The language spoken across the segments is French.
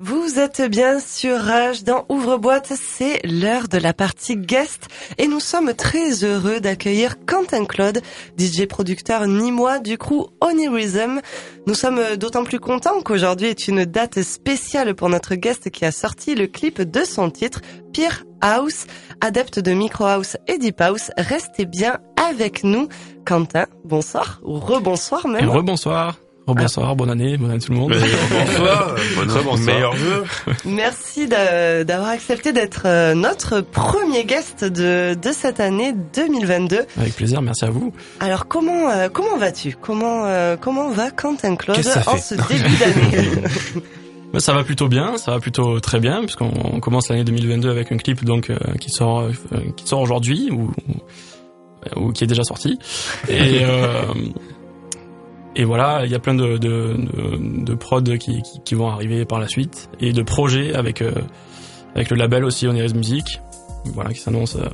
Vous êtes bien sur Rage dans Ouvre-boîte, c'est l'heure de la partie guest et nous sommes très heureux d'accueillir Quentin Claude, DJ producteur nîmois du crew Onirism. Nous sommes d'autant plus contents qu'aujourd'hui est une date spéciale pour notre guest qui a sorti le clip de son titre, Pure House, adepte de Micro House et Deep House. Restez bien avec nous. Quentin, bonsoir ou rebonsoir même. rebonsoir. Oh, bonsoir, bonne année, bonne année tout le monde. bonsoir, bonne meilleur vœu. Merci d'avoir accepté d'être euh, notre premier guest de, de cette année 2022. Avec plaisir, merci à vous. Alors comment euh, comment vas-tu? Comment euh, comment va Quentin Claude en ce début d'année? Ça va plutôt bien, ça va plutôt très bien puisqu'on commence l'année 2022 avec un clip donc qui sort qui sort aujourd'hui ou, ou qui est déjà sorti et et voilà, il y a plein de, de, de, de prods qui, qui, qui, vont arriver par la suite et de projets avec euh, avec le label aussi Oniris Music, voilà qui s'annonce euh,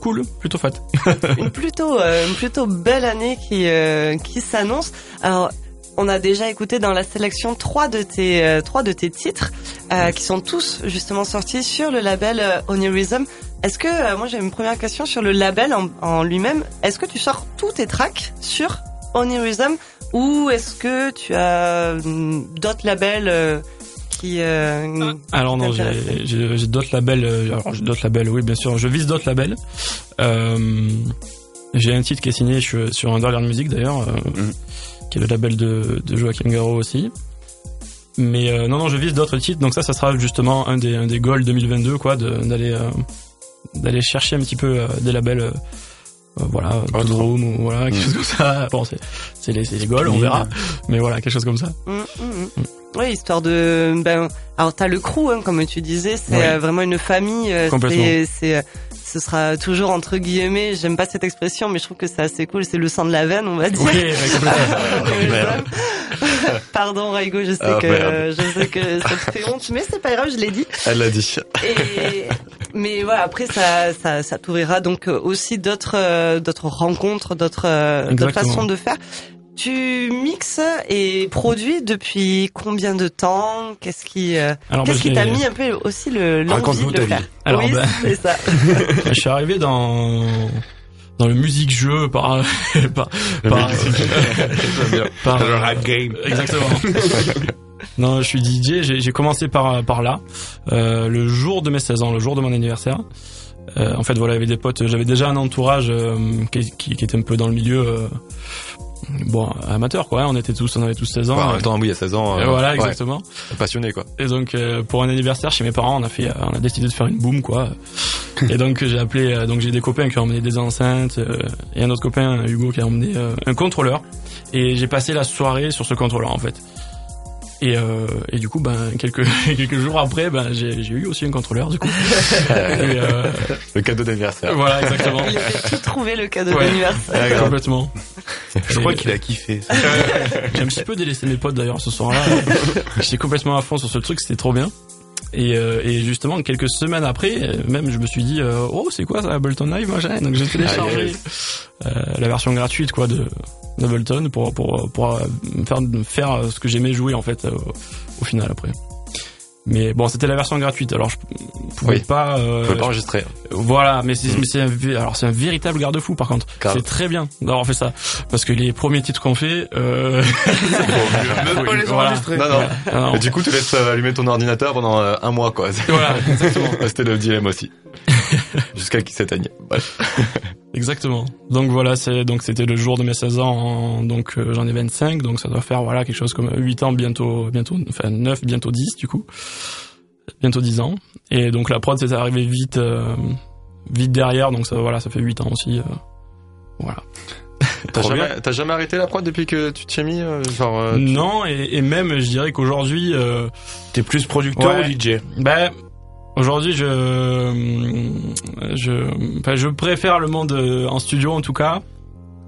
cool, plutôt fat. une plutôt euh, une plutôt belle année qui qui s'annonce. Alors on a déjà écouté dans la sélection trois de tes trois de tes titres qui sont tous justement sortis sur le label Onirism. Est-ce que moi j'ai une première question sur le label en, en lui-même. Est-ce que tu sors tous tes tracks sur Onirism ou est-ce que tu as hum, d'autres labels euh, qui euh, ah, alors non j'ai d'autres labels euh, alors j'ai d'autres labels oui bien sûr. Je vise d'autres labels. Euh, j'ai un titre qui est signé sur, sur Underland Music d'ailleurs mm. qui est le label de, de Joachim Garraud aussi. Mais non non je vise d'autres titres. Donc ça ça sera justement un des un des goals 2022 quoi d'aller d'aller chercher un petit peu des labels euh, voilà, Drone ou voilà, quelque chose comme ça. Bon, c'est les, les goals, on verra. Mais voilà, quelque chose comme ça. Mm, mm, mm. Oui, histoire de ben alors t'as le crew hein, comme tu disais, c'est euh, vraiment une famille, euh, c'est ce sera toujours entre guillemets, j'aime pas cette expression, mais je trouve que c'est assez cool, c'est le sang de la veine, on va dire. Oui, Pardon, Raigo, je sais ah, que je sais que ça te fait honte, mais c'est pas grave, je l'ai dit. Elle l'a dit. Et, mais voilà, après ça, ça, ça t'ouvrira donc aussi d'autres, d'autres rencontres, d'autres, d'autres façons de faire. Tu mixes et produis depuis combien de temps? Qu'est-ce qui, euh, qu'est-ce qui t'a mis un peu aussi le l'envie de le faire? Alors, oui, ben, c'est ça. je suis arrivé dans dans le musique jeu par par par, par le rap game. Exactement. non, je suis DJ. J'ai commencé par par là, euh, le jour de mes 16 ans, le jour de mon anniversaire. Euh, en fait, voilà, avait des potes. J'avais déjà un entourage euh, qui, qui, qui, était un peu dans le milieu euh, bon amateur quoi hein, on était tous on avait tous 16 ans ouais, en même temps oui à 16 ans euh, voilà exactement. passionné quoi. Et donc euh, pour un anniversaire chez mes parents on a fait on a décidé de faire une boom quoi. Et donc j'ai appelé euh, donc j'ai des copains qui ont emmené des enceintes et un autre copain Hugo qui a emmené un contrôleur. Et j'ai passé la soirée sur ce contrôleur en fait et, euh, et du coup, ben quelques quelques jours après, ben j'ai eu aussi un contrôleur du coup. et, euh, le cadeau d'anniversaire. Voilà, exactement. Il a tout trouvé le cadeau d'anniversaire. Ouais, complètement. Je crois qu'il a kiffé. j'ai un petit peu délaissé mes potes d'ailleurs ce soir-là. J'étais complètement à fond sur ce truc, c'était trop bien. Et, euh, et, justement, quelques semaines après, même je me suis dit, euh, oh c'est quoi ça, Ableton Live machin. Donc j'ai téléchargé euh, la version gratuite quoi de d'Ableton pour pour pour faire faire ce que j'aimais jouer en fait au final après. Mais bon, c'était la version gratuite, alors je pouvais pas. Euh, pouvais pas enregistrer. Voilà, mais c'est mm. un, alors c'est un véritable garde-fou par contre. C'est très bien d'avoir fait ça, parce que les premiers titres qu'on fait, euh... même pas les enregistrer. Non, non. Et du coup, tu laisses euh, allumer ton ordinateur pendant euh, un mois, quoi. Voilà, exactement. c'était le dilemme aussi, jusqu'à qu'il s'éteigne. Exactement. Donc voilà, c'est donc c'était le jour de mes 16 ans, donc euh, j'en ai 25, donc ça doit faire voilà quelque chose comme 8 ans bientôt bientôt enfin 9 bientôt 10 du coup. Bientôt 10 ans et donc la prod c'est arrivé vite euh, vite derrière donc ça voilà, ça fait 8 ans aussi euh, voilà. T'as jamais, t'as jamais arrêté la prod depuis que tu t'y es mis genre Non et, et, même je dirais qu'aujourd'hui t'es plus producteur ou DJ Ben Aujourd'hui, je, je, enfin, je préfère le monde euh, en studio en tout cas.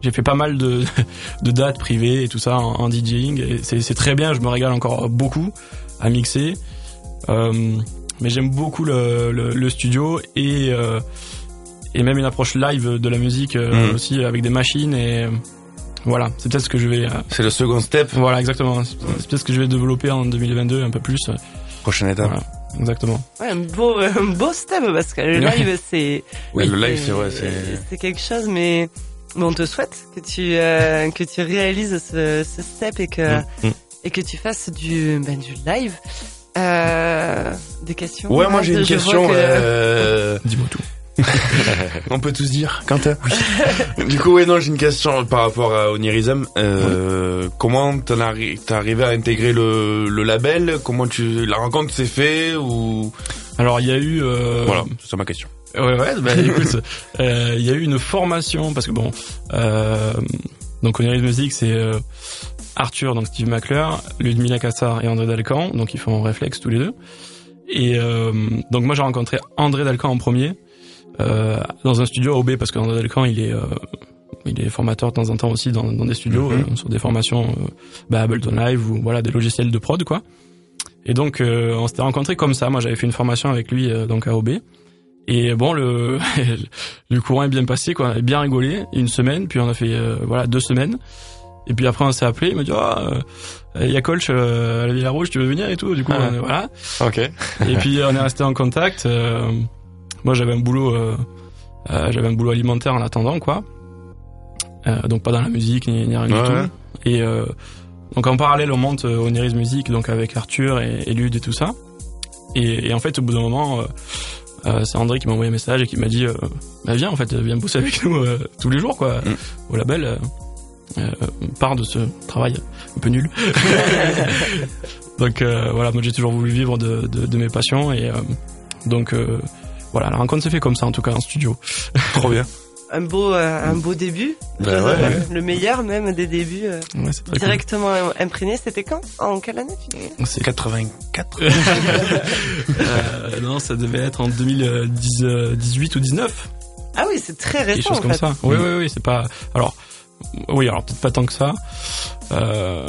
J'ai fait pas mal de, de dates privées et tout ça en, DJing. C'est très bien, je me régale encore beaucoup à mixer. Euh, mais j'aime beaucoup le, le, studio et, euh, et même une approche live de la musique euh, mm. aussi avec des machines et voilà, c'est peut-être ce que je vais. c'est le second step. Voilà, exactement. C'est peut-être ce que je vais développer en 2022 un peu plus Prochaine étape. Exactement. Ouais, un beau, un beau step parce que le live c'est. Oui, le live c'est vrai, c'est. quelque chose, mais, on te souhaite que tu euh, que tu réalises ce, ce step et que mm, mm. et que tu fasses du ben, du live. Euh, des questions. Ouais, moi j'ai une question. Euh... Dis-moi tout. On peut tous dire, Quentin. Oui. du coup, ouais, non, j'ai une question par rapport à Onirism. Euh, Comment t'es arrivé à intégrer le, le, label? Comment tu la rencontre s'est fait ou? Alors, il y a eu. Euh... Voilà, c'est ma question. Ouais, ouais. Bah, écoute, euh, il y a eu une formation parce que bon, euh, donc Onirism Music, c'est euh, Arthur, donc Steve McClure, Ludmila Kassar et André Dalcan, donc ils font réflexe tous les deux. Et euh, donc moi j'ai rencontré André Dalcan en premier euh, dans un studio OB parce qu'André Delcan il est euh, il est formateur de temps en temps aussi dans, dans des studios mhm. euh, sur des formations bah, Ableton Live ou voilà des logiciels de prod quoi. Et donc on s'était rencontrés comme ça. Moi j'avais fait une formation avec lui donc à OB. Et bon le le courant est bien passé quoi, on a bien rigolé une semaine puis on a fait voilà deux semaines. Et puis après on s'est appelé, il m'a dit ah il y a Colch à la Villa Rouge, tu veux venir et tout. Du coup ah. voilà. Ok. et puis on est resté en contact. Moi, j'avais un boulot, euh, euh, j'avais un boulot alimentaire en attendant, quoi. Euh, donc pas dans la musique ni, rien du tout. Et donc en parallèle, on monte Oniris Music, donc avec Arthur et, et Lude et tout ça. Et, et, en fait, au bout d'un moment, euh, c'est André qui m'a envoyé un message et qui m'a dit euh, bah viens en fait viens bosser avec nous tous les jours quoi mm. au label part de ce travail un peu nul donc voilà moi j'ai toujours voulu vivre de, de, de mes passions et donc voilà, la rencontre s'est fait comme ça en tout cas en studio. Trop bien. un beau euh, un beau début. Ben ouais, le meilleur même des débuts euh, directement imprégné c'était quand? En quelle année c'est 84 euh, non ça devait être en 2018 ou 19 ah oui c'est très récent quelque chose comme ça. Oui oui oui c'est pas alors oui alors peut-être pas tant que ça. Euh...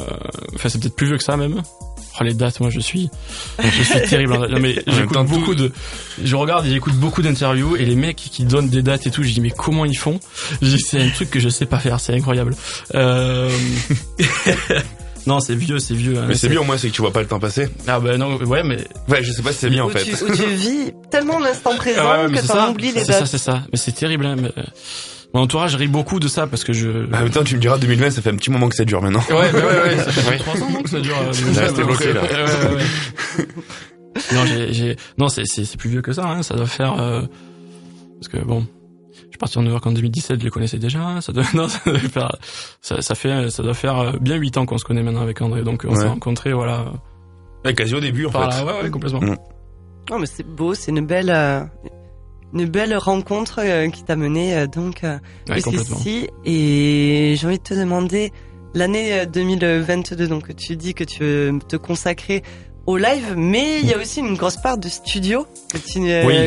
enfin c'est peut-être plus vieux que ça même Oh, les dates, moi je suis, je suis terrible. Non, mais j'écoute beaucoup de, je regarde et j'écoute beaucoup d'interviews et les mecs qui donnent des dates et tout, je dis mais comment ils font? C'est un truc que je sais pas faire, c'est incroyable. Euh... non, c'est vieux, c'est vieux. Hein, mais c'est bien au moins, c'est que tu vois pas le temps passer. Ah bah non, ouais, mais ouais, je sais pas si c'est bien en fait. Tu, où tu vis tellement l'instant présent ah que t'en oublies les dates. C'est ça, c'est ça. Mais c'est terrible. Hein, mais... Mon entourage rit beaucoup de ça parce que je. Ah, temps, tu me diras 2020, ça fait un petit moment que ça dure maintenant. Ouais, ouais, ouais, ça fait 3 ans non, que ça dure. Euh, bloqué là. Ouais, ouais, non, j'ai, j'ai, non, c'est, c'est, c'est plus vieux que ça. Hein. Ça doit faire euh... parce que bon, je suis parti en New York en 2017, je les connaissais déjà. Ça doit, non, ça doit faire, ça, ça fait, ça doit faire euh, bien 8 ans qu'on se connaît maintenant avec André. Donc on s'est rencontrés, voilà. Ouais, quasi au début en fait. ouais, ouais, complètement. Mm. Non, mais c'est beau, c'est une belle. Euh une belle rencontre euh, qui t'a mené euh, donc euh, jusqu'ici. Et j'ai envie de te demander l'année 2022. Donc tu dis que tu veux te consacrer au live, mais il y a aussi une grosse part de studio que tu,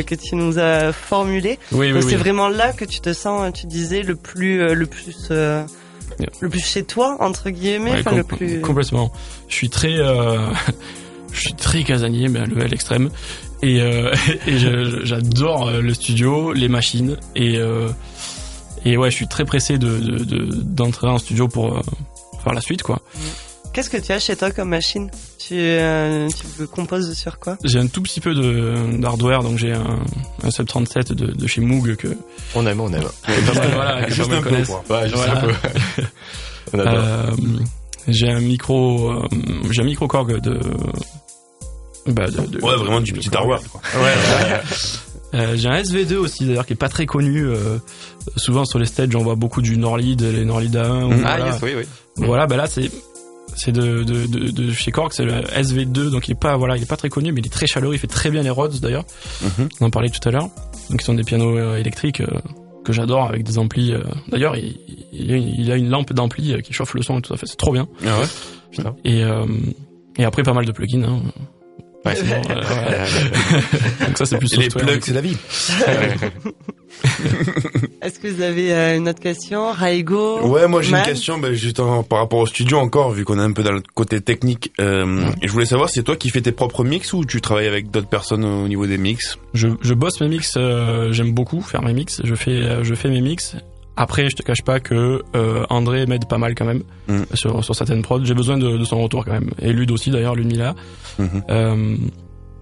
que tu nous as formulé. Oui, donc c'est vraiment là que tu te sens, tu disais, le plus, le plus, le plus chez toi entre guillemets, le plus. Complètement. Je suis très, je suis très casanier, mais à level extrême. Et, euh, et j'adore euh, le studio, les machines. Et, euh, et ouais, je suis très pressé de d'entrer de, en studio pour, faire la suite, quoi. Qu'est-ce que tu as chez toi comme machine? Tu, tu composes sur quoi? J'ai un tout petit peu d'hardware, donc j'ai un, un Sub 37 de, de chez Moog que on aime, on aime. voilà, juste un peu, Ouais, juste un peu. on adore. j'ai un micro, j'ai un micro Korg de bah, de, de, ouais, vraiment du petit. Quoi. Ouais. Euh, j'ai un SV2 aussi d'ailleurs qui est pas très connu. Euh, souvent sur les stages on voit beaucoup du Norlid, les Norlid A1. Mm. Ah yes, oui oui. Voilà, bah là c'est c'est de, de, de, de, chez Korg, c'est le SV2, donc il est pas voilà, il est pas très connu, mais il est très chaleureux, il fait très bien les Rhodes d'ailleurs. Mm-hmm. On en parlait tout à l'heure. Donc ils sont des pianos euh, électriques euh, que j'adore avec des amplis. Euh, d'ailleurs, il, il, a une lampe d'ampli qui chauffe le son et tout ça, fait c'est trop bien. Ah ouais. Et et après pas mal de plugins. Hein. Ouais, euh, Donc ça, c'est plus Les plugs, c'est la vie. Est-ce que vous avez euh, une autre question, Raigo? Ouais, moi j'ai une question, bah, juste par rapport au studio encore, vu qu'on est un peu dans le côté technique. Euh, et je voulais savoir, c'est toi qui fais tes propres mix ou tu travailles avec d'autres personnes au niveau des mix? Je, je bosse mes mix. J'aime beaucoup faire mes mix. Je fais, je fais mes mix. Après, je te cache pas que euh, André m'aide pas mal quand même mm. sur, sur certaines prods. J'ai besoin de, de, son retour quand même. Et Lude aussi d'ailleurs, Ludmilla. Mm -hmm. euh,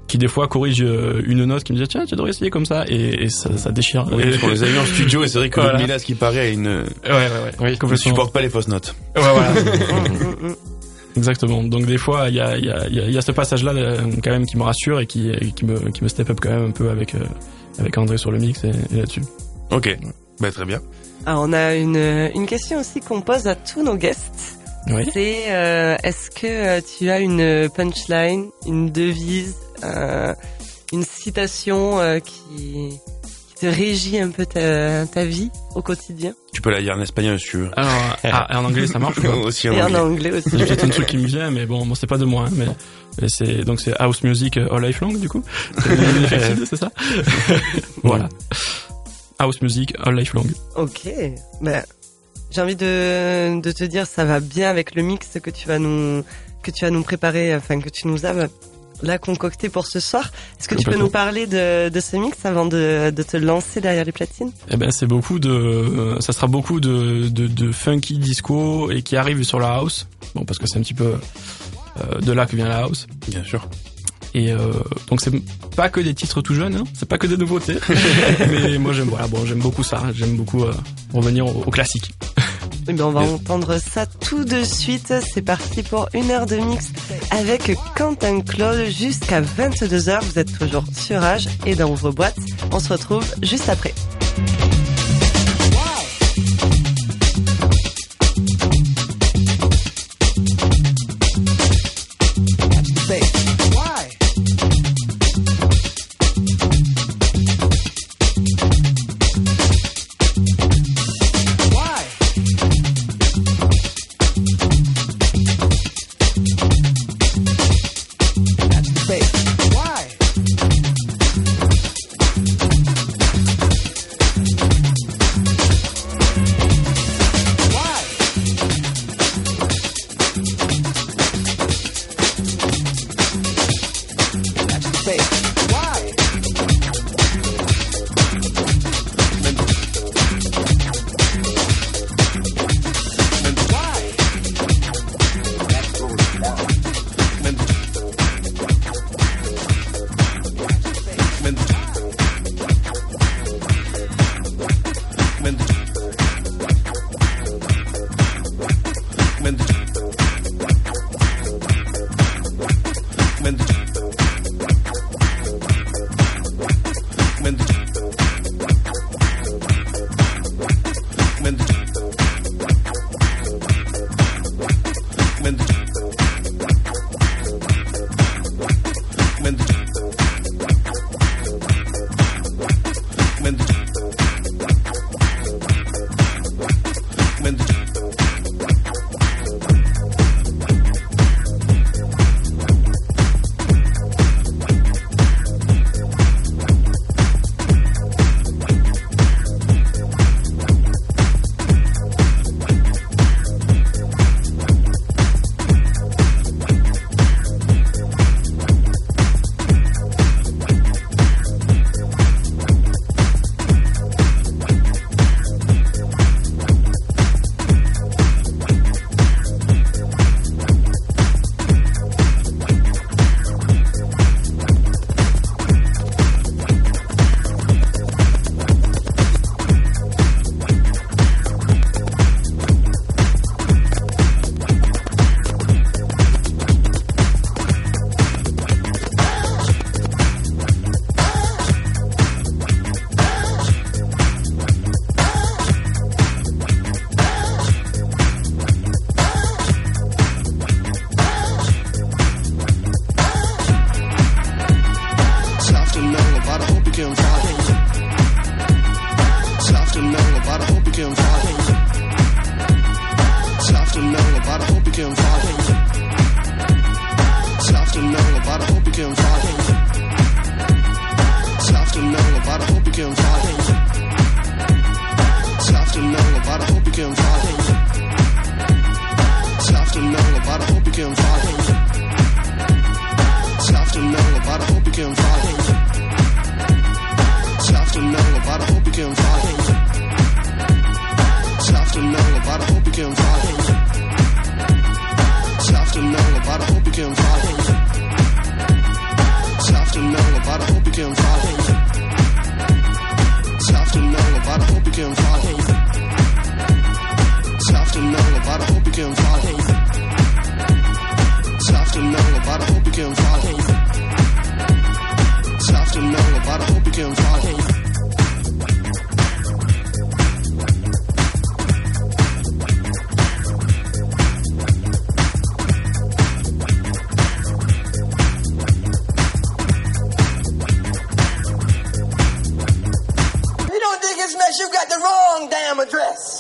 qui des fois corrige une note, qui me dit tiens tu devrais essayer comme ça et, ça, ça, déchire. Oui, on les a mis en studio et c'est vrai que voilà. Milas qui paraît a une. Ouais ouais ouais. Oui, ne supporte pas les fausses notes. Ouais voilà. Exactement. Donc des fois, il y a, y, a, y a ce passage-là quand même qui me rassure et qui, qui, me, qui me step up quand même un peu avec, avec André sur le mix et, là-dessus. Ok, bah, très bien. Alors, on a une, une question aussi qu'on pose à tous nos guests. Oui. C'est euh, est-ce que euh, tu as une punchline, une devise, euh, une citation euh, qui, qui, te régit un peu ta, ta, vie au quotidien? Tu peux la dire en espagnol si tu veux. Alors, ah, en anglais ça marche aussi en Et anglais. en anglais aussi. J'ai peut-être un truc qui me vient, mais bon, bon c'est pas de moi. Hein, mais c'est donc c'est house music all life long du coup? C'est ça? Voilà. House music all life long. Ok. Ben j'ai envie de, de te dire, ça va bien avec le mix que tu vas nous que tu vas nous préparer, enfin que tu nous as là concocté pour ce soir. Est-ce que tu peux nous parler de, de ce mix avant de, de te lancer derrière les platines? Eh ben c'est beaucoup de, ça sera beaucoup de, de, de, funky disco et qui arrive sur la house. Bon parce que c'est un petit peu euh, de là que vient la house. Bien sûr. Et euh, donc c'est pas que des titres tout jeunes, hein, c'est pas que des nouveautés. mais moi j'aime voilà, bon j'aime beaucoup ça, j'aime beaucoup euh, revenir au, au classique. Eh bien, on va entendre ça tout de suite. C'est parti pour une heure de mix avec Quentin Claude jusqu'à 22h. Vous êtes toujours sur Age et dans vos boîtes. On se retrouve juste après. to know about. I hope you can follow. Tough to know about. I hope you can follow. Tough to know about. I hope you can follow. Tough to know about. I hope you can follow. Tough to know about. I hope you can follow. address.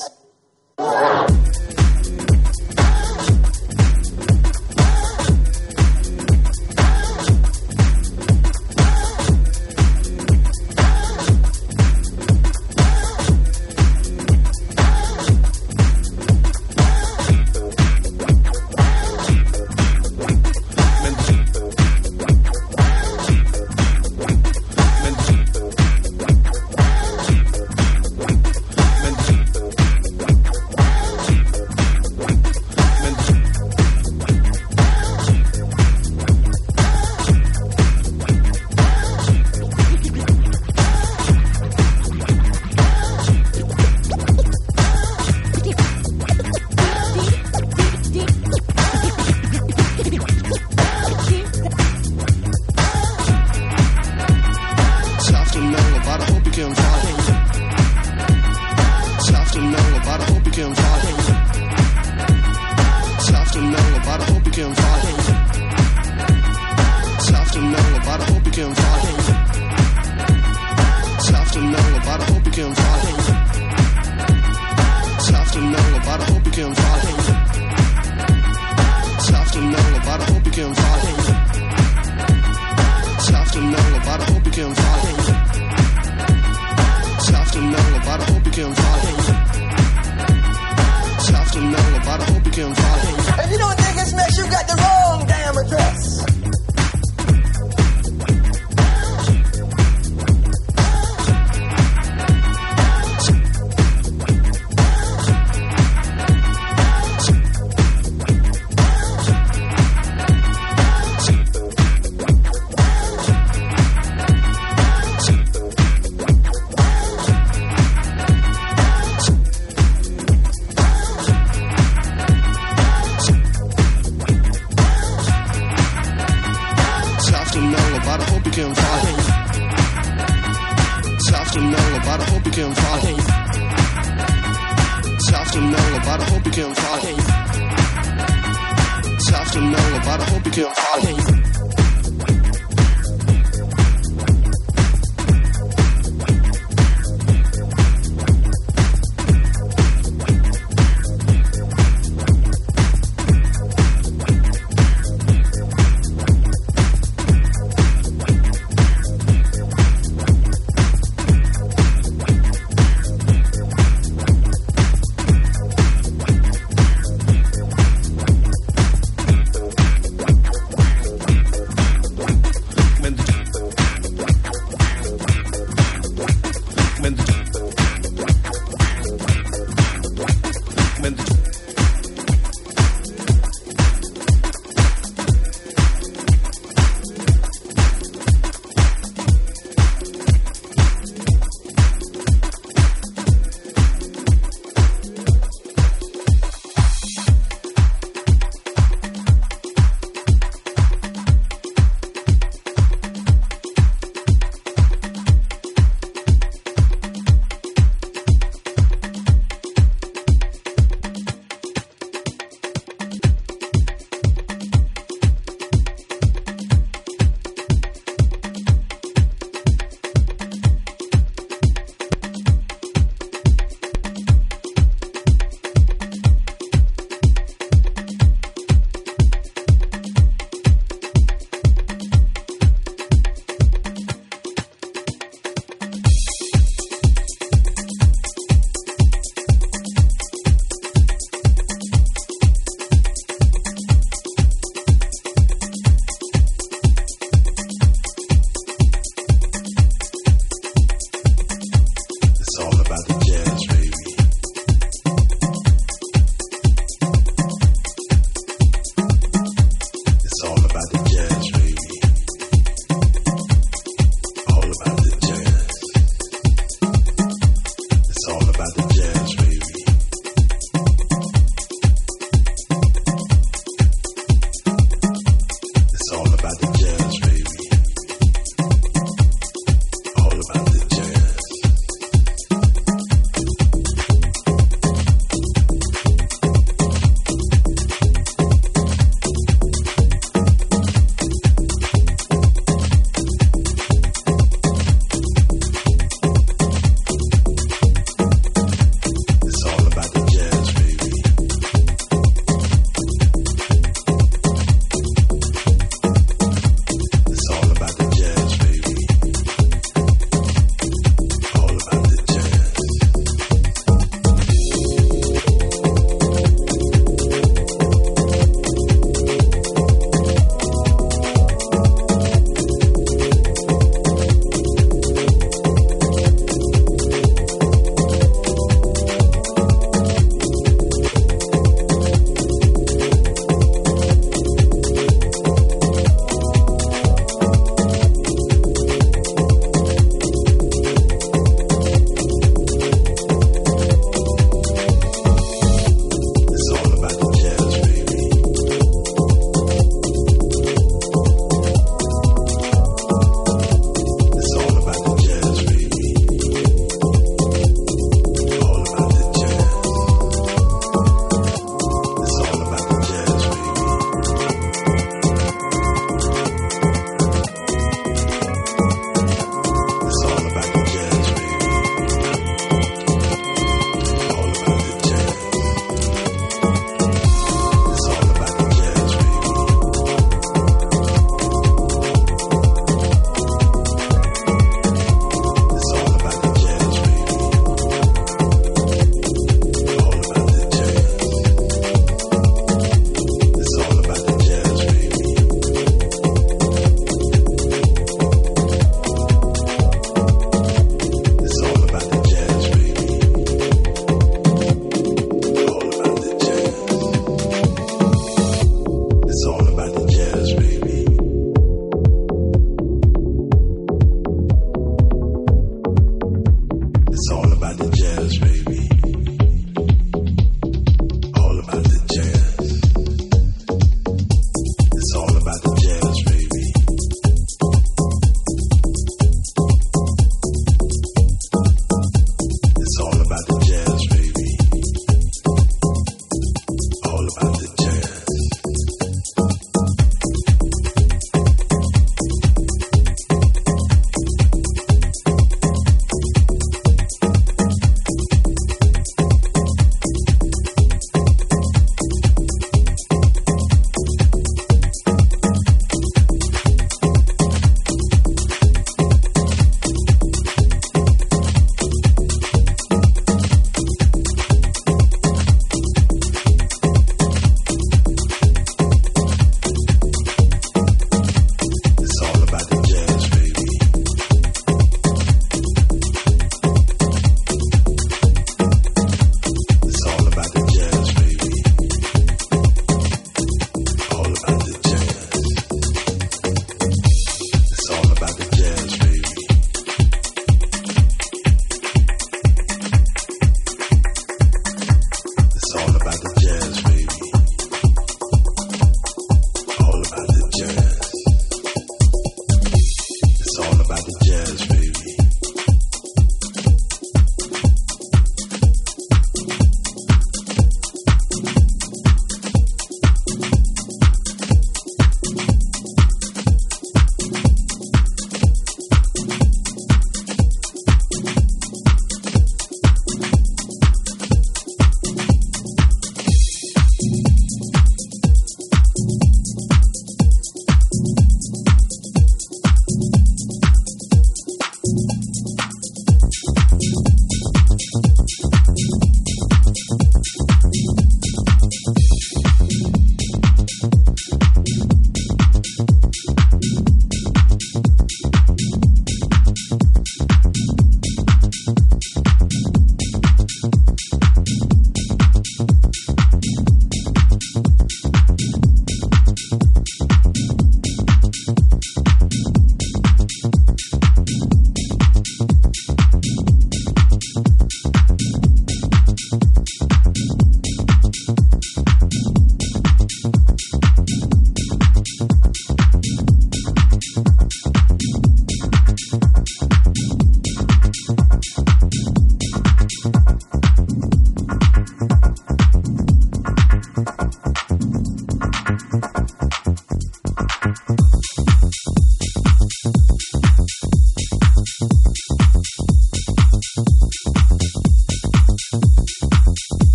about a hope you can follow. About a hope about a hope about a hope about a hope. If you don't think it's mixed, you got the wrong damn address.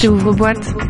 Rage. Ouvre-boîte.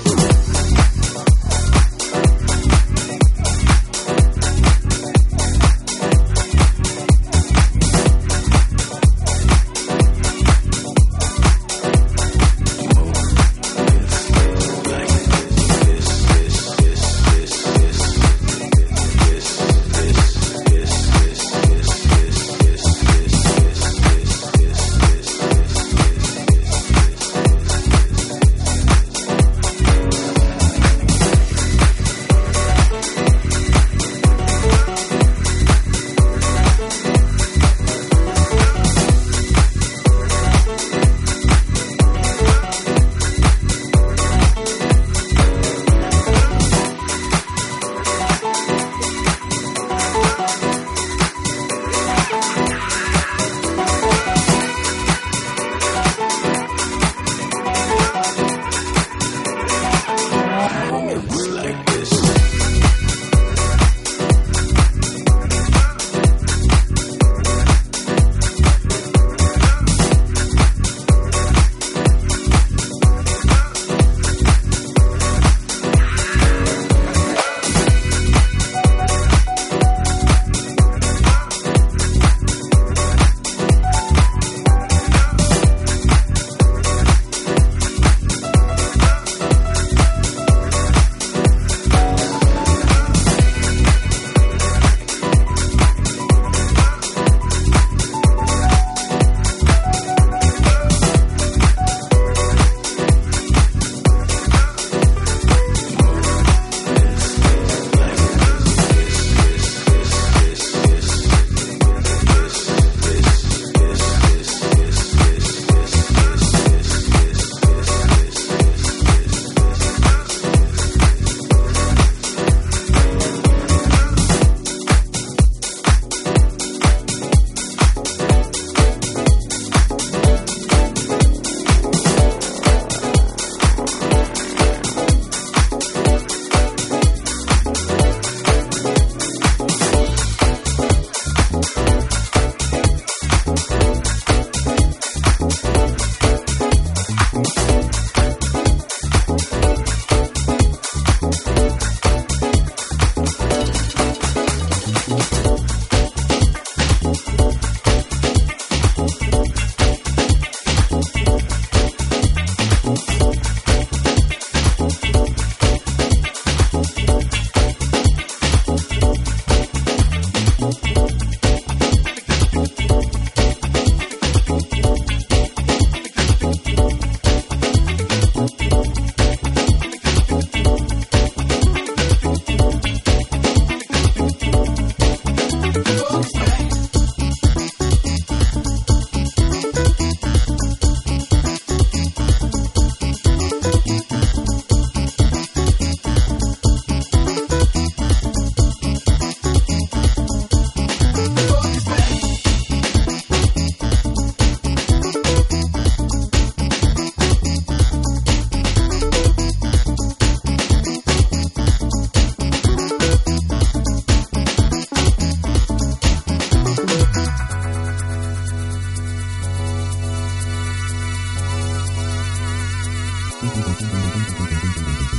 Música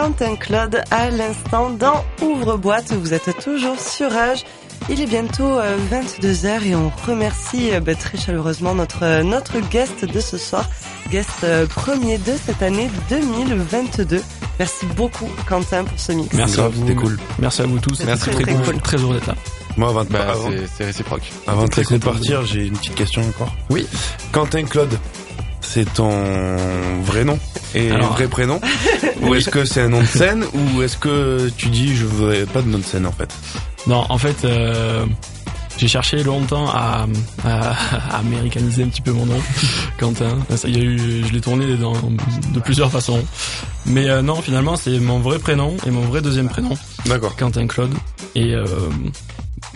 Quentin Claude à l'instant dans Ouvre-boîte. Vous êtes toujours sur Âge. Il est bientôt 22h euh, et on remercie euh, bah, très chaleureusement notre, euh, notre guest de ce soir, guest premier de cette année 2022. Merci beaucoup Quentin pour ce mix. Merci à vous. C'était cool. Merci à vous tous. Merci très, très, cool. très heureux d'être là. Moi, avant de bah, c'est réciproque. Avant de partir, j'ai une petite question encore. Oui. Quentin Claude, c'est ton vrai nom? Et vrai prénom Ou est-ce que c'est un nom de scène Ou est-ce que tu dis je veux pas de nom de scène en fait Non, en fait, euh, j'ai cherché longtemps à, à, américaniser un petit peu mon nom, Quentin. Il y a eu, je l'ai tourné dans, de plusieurs façons. Mais euh, non, finalement, c'est mon vrai prénom et mon vrai deuxième prénom. D'accord. Quentin Claude. Et euh,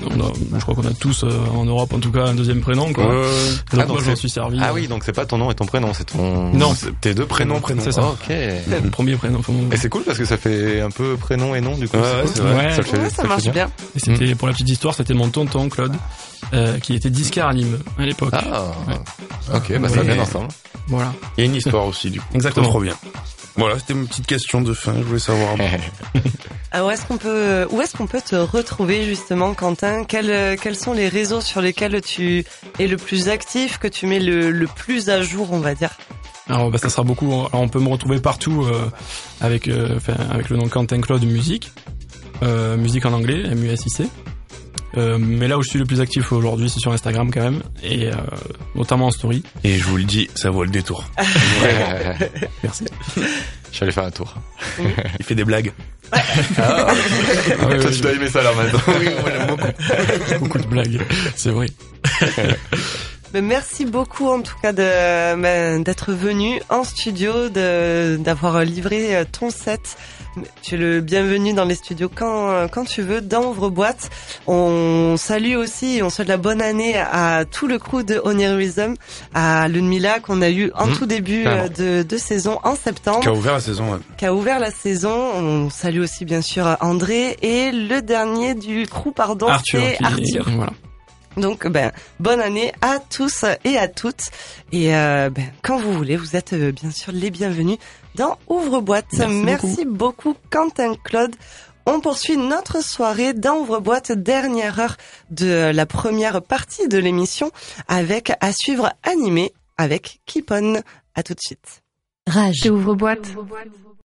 je crois qu'on a tous euh, en Europe en tout cas un deuxième prénom quoi. donc ah, moi j'en suis servi. Ah oui, donc c'est pas ton nom et ton prénom, c'est ton Non, tes deux prénoms prénoms. C'est ça. ok. Le premier prénom. Et c'est cool parce que ça fait un peu prénom et nom du coup. Ouais, c'est vrai. Ça, fait, ça, marche bien. Et c'était pour la petite histoire, c'était mon tonton Claude euh, qui était disquaire à Nîmes à l'époque. Ah. Ok, bah ça va bien ensemble. Voilà. Il y a une histoire aussi du coup. Exactement. Trop bien. Voilà, c'était une petite question de fin. Je voulais savoir. Ah, où est-ce qu'on peut, où est-ce qu'on peut te retrouver justement, Quentin? Quels, quels sont les réseaux sur lesquels tu es le plus actif, que tu mets le, le plus à jour, on va dire? Alors bah, ça sera beaucoup. Alors, on peut me retrouver partout avec avec le nom Quentin Claude Musique, musique en anglais, M U S I C. Euh, mais là où je suis le plus actif aujourd'hui, c'est sur Instagram quand même, et euh, notamment en story. Et je vous le dis, ça vaut le détour. Merci. Je suis allé faire un tour. Il fait des blagues. Ah, ah Toi, tu dois aimer ça là maintenant. oui, moi j'aime beaucoup. beaucoup de blagues, c'est vrai. Mais merci beaucoup en tout cas de ben, d'être venu en studio, de d'avoir livré ton set tu es le bienvenu dans les studios quand, quand tu veux, dans Ouvre-Boîte. On salue aussi, on souhaite la bonne année à tout le crew de Onirism, à Ludmilla qu'on a eu en mmh. tout début euh, de, de, saison en septembre. Qui a ouvert la saison. Ouais. Qui a ouvert la saison. On salue aussi bien sûr André et le dernier du crew, pardon, c'est Arthur. Voilà. Donc, ben, bonne année à tous et à toutes. Et euh, ben, quand vous voulez, vous êtes euh, bien sûr les bienvenus dans Ouvre-boîte. Merci, beaucoup. Quentin Claude. On poursuit notre soirée dans Ouvre-boîte, dernière heure de la première partie de l'émission, avec à suivre animé avec Keep On. À tout de suite. Rage. Ouvre-boîte.